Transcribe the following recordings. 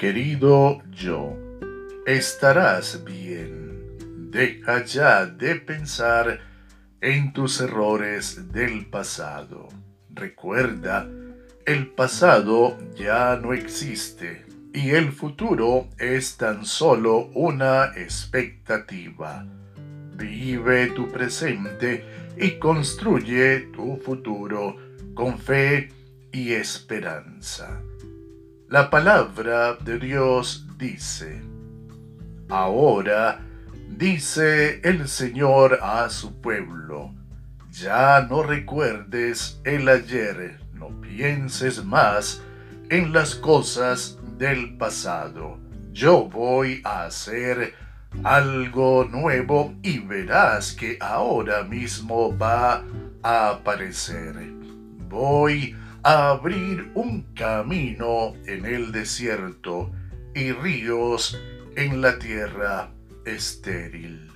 querido yo, estarás bien. Deja ya de pensar en tus errores del pasado. Recuerda, el pasado ya no existe y el futuro es tan solo una expectativa. Vive tu presente y construye tu futuro con fe y esperanza. La palabra de Dios dice, Ahora dice el Señor a su pueblo, ya no recuerdes el ayer, no pienses más en las cosas del pasado. Yo voy a hacer algo nuevo y verás que ahora mismo va a aparecer. Voy a abrir un camino en el desierto y ríos en la tierra estéril.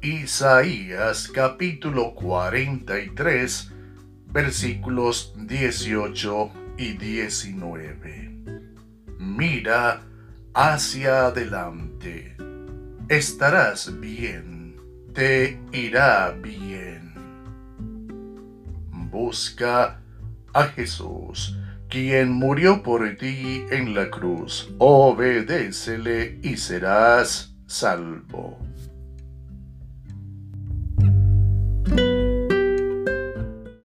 Isaías capítulo 43 versículos 18 y 19. Mira hacia adelante. Estarás bien. Te irá bien. Busca a Jesús, quien murió por ti en la cruz. Obedécele y serás salvo.